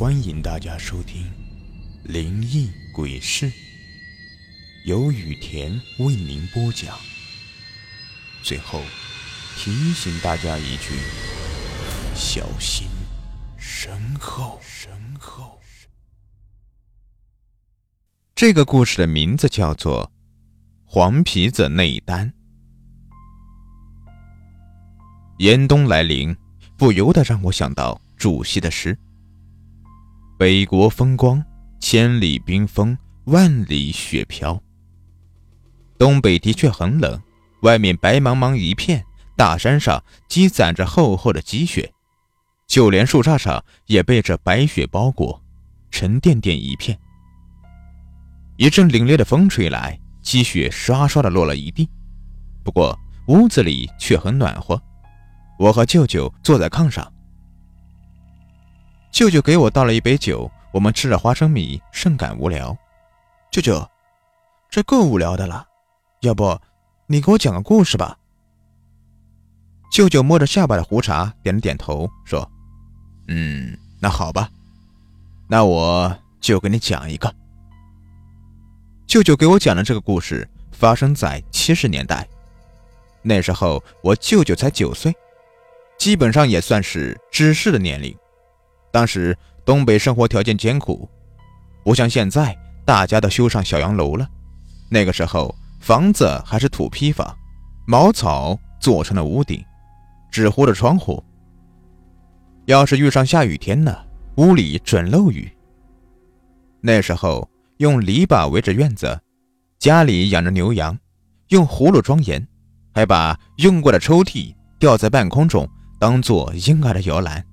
欢迎大家收听《灵异鬼事》，由雨田为您播讲。最后提醒大家一句：小心身后。身后。这个故事的名字叫做《黄皮子内丹》。严冬来临，不由得让我想到主席的诗。北国风光，千里冰封，万里雪飘。东北的确很冷，外面白茫茫一片，大山上积攒着厚厚的积雪，就连树杈上也被这白雪包裹，沉甸甸一片。一阵凛冽的风吹来，积雪刷刷的落了一地。不过屋子里却很暖和，我和舅舅坐在炕上。舅舅给我倒了一杯酒，我们吃着花生米，甚感无聊。舅舅，这够无聊的了，要不你给我讲个故事吧？舅舅摸着下巴的胡茬，点了点头，说：“嗯，那好吧，那我就给你讲一个。”舅舅给我讲的这个故事发生在七十年代，那时候我舅舅才九岁，基本上也算是知识的年龄。当时东北生活条件艰苦，不像现在大家都修上小洋楼了。那个时候房子还是土坯房，茅草做成了屋顶，纸糊的窗户。要是遇上下雨天呢，屋里准漏雨。那时候用篱笆围着院子，家里养着牛羊，用葫芦装盐，还把用过的抽屉吊在半空中，当做婴儿的摇篮。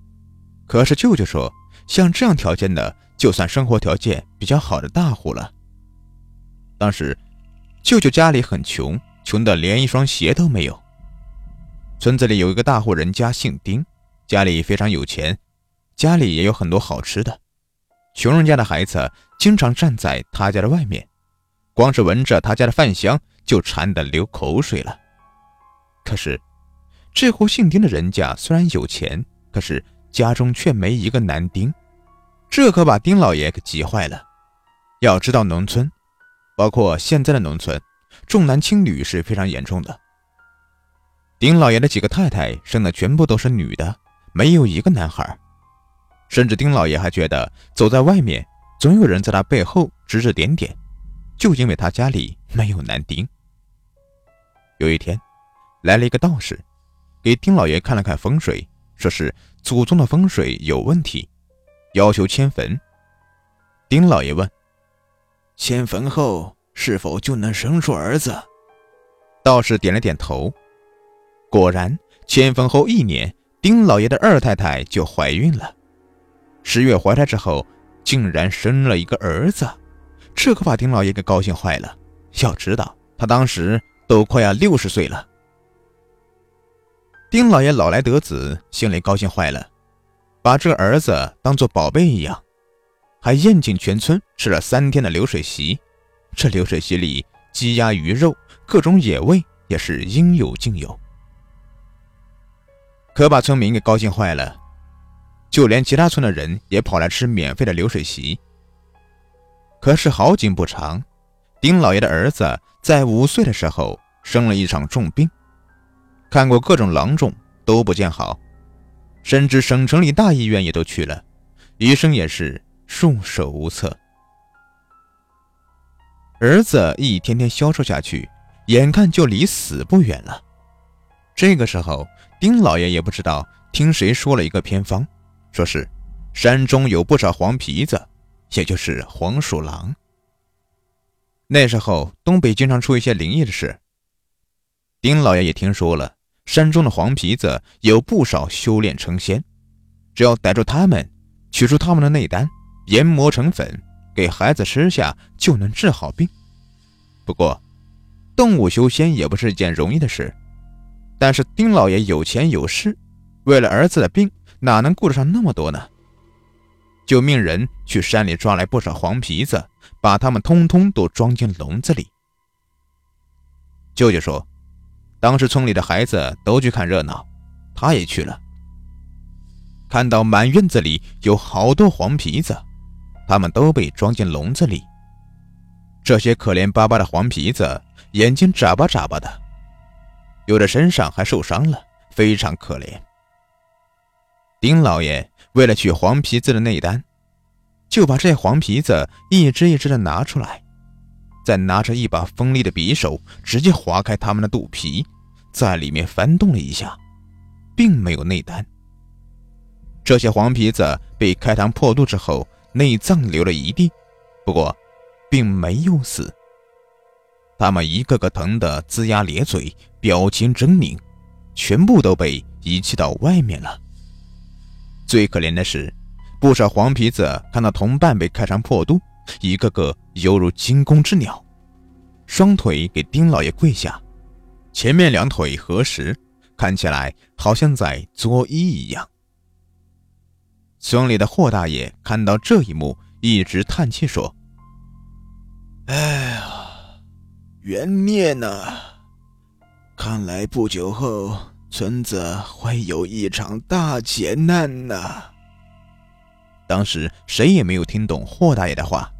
可是舅舅说，像这样条件的，就算生活条件比较好的大户了。当时，舅舅家里很穷，穷的连一双鞋都没有。村子里有一个大户人家，姓丁，家里非常有钱，家里也有很多好吃的。穷人家的孩子经常站在他家的外面，光是闻着他家的饭香，就馋得流口水了。可是，这户姓丁的人家虽然有钱，可是。家中却没一个男丁，这可把丁老爷给急坏了。要知道，农村，包括现在的农村，重男轻女是非常严重的。丁老爷的几个太太生的全部都是女的，没有一个男孩。甚至丁老爷还觉得，走在外面总有人在他背后指指点点，就因为他家里没有男丁。有一天，来了一个道士，给丁老爷看了看风水。说是祖宗的风水有问题，要求迁坟。丁老爷问：“迁坟后是否就能生出儿子？”道士点了点头。果然，迁坟后一年，丁老爷的二太太就怀孕了。十月怀胎之后，竟然生了一个儿子，这可把丁老爷给高兴坏了。要知道，他当时都快要六十岁了。丁老爷老来得子，心里高兴坏了，把这个儿子当做宝贝一样，还宴请全村吃了三天的流水席。这流水席里，鸡鸭鱼肉，各种野味也是应有尽有，可把村民给高兴坏了。就连其他村的人也跑来吃免费的流水席。可是好景不长，丁老爷的儿子在五岁的时候生了一场重病。看过各种郎中都不见好，甚至省城里大医院也都去了，医生也是束手无策。儿子一天天消瘦下去，眼看就离死不远了。这个时候，丁老爷也不知道听谁说了一个偏方，说是山中有不少黄皮子，也就是黄鼠狼。那时候东北经常出一些灵异的事，丁老爷也听说了。山中的黄皮子有不少修炼成仙，只要逮住他们，取出他们的内丹，研磨成粉，给孩子吃下，就能治好病。不过，动物修仙也不是件容易的事。但是丁老爷有钱有势，为了儿子的病，哪能顾得上那么多呢？就命人去山里抓来不少黄皮子，把他们通通都装进笼子里。舅舅说。当时村里的孩子都去看热闹，他也去了。看到满院子里有好多黄皮子，他们都被装进笼子里。这些可怜巴巴的黄皮子，眼睛眨巴眨巴的，有的身上还受伤了，非常可怜。丁老爷为了取黄皮子的内丹，就把这黄皮子一只一只的拿出来，再拿着一把锋利的匕首，直接划开他们的肚皮，在里面翻动了一下，并没有内丹。这些黄皮子被开膛破肚之后，内脏流了一地，不过，并没有死。他们一个个疼得龇牙咧嘴，表情狰狞，全部都被遗弃到外面了。最可怜的是，不少黄皮子看到同伴被开膛破肚，一个个犹如惊弓之鸟，双腿给丁老爷跪下，前面两腿合十，看起来好像在作揖一样。村里的霍大爷看到这一幕，一直叹气说：“哎呀，冤孽呐！看来不久后村子会有一场大劫难呐。”当时谁也没有听懂霍大爷的话，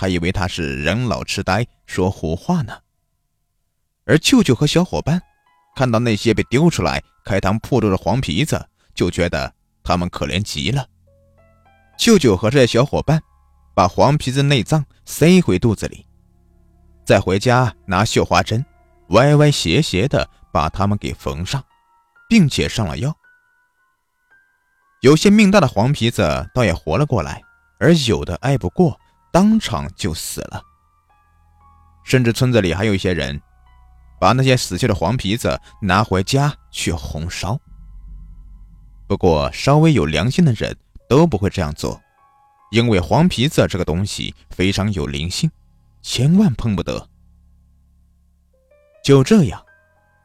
还以为他是人老痴呆说胡话呢。而舅舅和小伙伴看到那些被丢出来开膛破肚的黄皮子，就觉得。他们可怜极了。舅舅和这些小伙伴把黄皮子内脏塞回肚子里，再回家拿绣花针，歪歪斜斜的把他们给缝上，并且上了药。有些命大的黄皮子倒也活了过来，而有的挨不过，当场就死了。甚至村子里还有一些人，把那些死去的黄皮子拿回家去红烧。不过，稍微有良心的人都不会这样做，因为黄皮子这个东西非常有灵性，千万碰不得。就这样，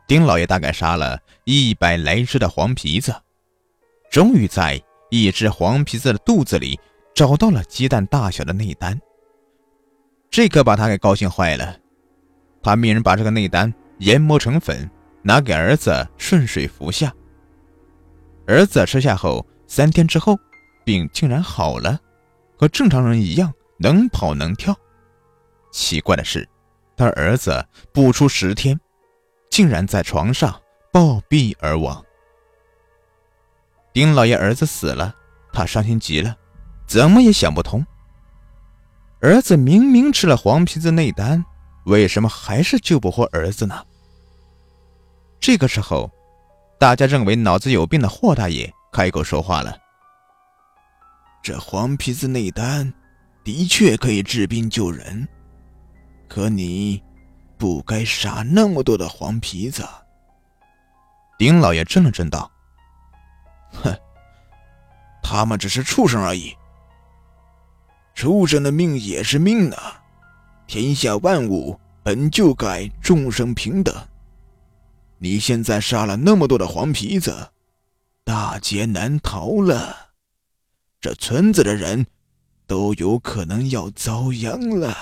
丁老爷大概杀了一百来只的黄皮子，终于在一只黄皮子的肚子里找到了鸡蛋大小的内丹。这可把他给高兴坏了，他命人把这个内丹研磨成粉，拿给儿子顺水服下。儿子吃下后，三天之后，病竟然好了，和正常人一样能跑能跳。奇怪的是，他儿子不出十天，竟然在床上暴毙而亡。丁老爷儿子死了，他伤心极了，怎么也想不通，儿子明明吃了黄皮子内丹，为什么还是救不活儿子呢？这个时候。大家认为脑子有病的霍大爷开口说话了：“这黄皮子内丹的确可以治病救人，可你不该杀那么多的黄皮子。”丁老爷怔了怔道：“哼，他们只是畜生而已。畜生的命也是命啊！天下万物本就该众生平等。”你现在杀了那么多的黄皮子，大劫难逃了。这村子的人都有可能要遭殃了。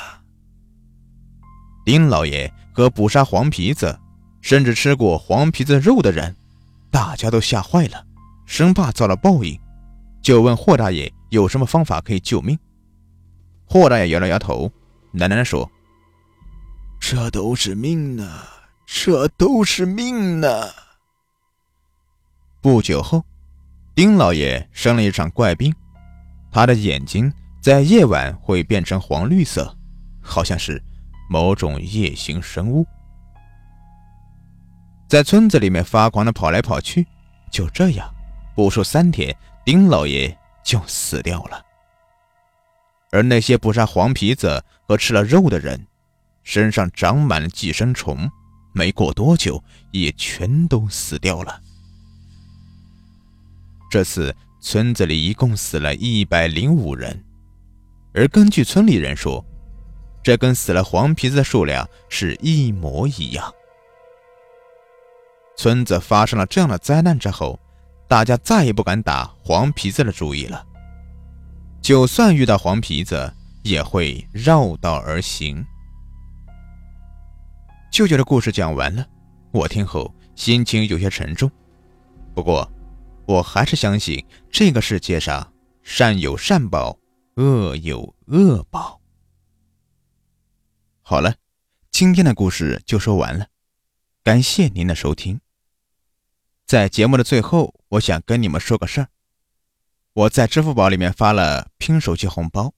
丁老爷和捕杀黄皮子，甚至吃过黄皮子肉的人，大家都吓坏了，生怕遭了报应，就问霍大爷有什么方法可以救命。霍大爷摇了摇头，喃喃地说：“这都是命啊。”这都是命呢。不久后，丁老爷生了一场怪病，他的眼睛在夜晚会变成黄绿色，好像是某种夜行生物，在村子里面发狂的跑来跑去。就这样，不出三天，丁老爷就死掉了。而那些捕杀黄皮子和吃了肉的人，身上长满了寄生虫。没过多久，也全都死掉了。这次村子里一共死了一百零五人，而根据村里人说，这跟死了黄皮子的数量是一模一样。村子发生了这样的灾难之后，大家再也不敢打黄皮子的主意了，就算遇到黄皮子，也会绕道而行。舅舅的故事讲完了，我听后心情有些沉重。不过，我还是相信这个世界上善有善报，恶有恶报。好了，今天的故事就说完了，感谢您的收听。在节目的最后，我想跟你们说个事儿，我在支付宝里面发了拼手气红包，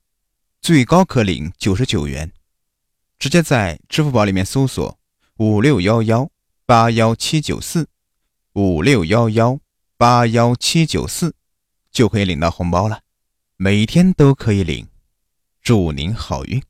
最高可领九十九元，直接在支付宝里面搜索五六幺幺八幺七九四五六幺幺八幺七九四，就可以领到红包了，每天都可以领，祝您好运。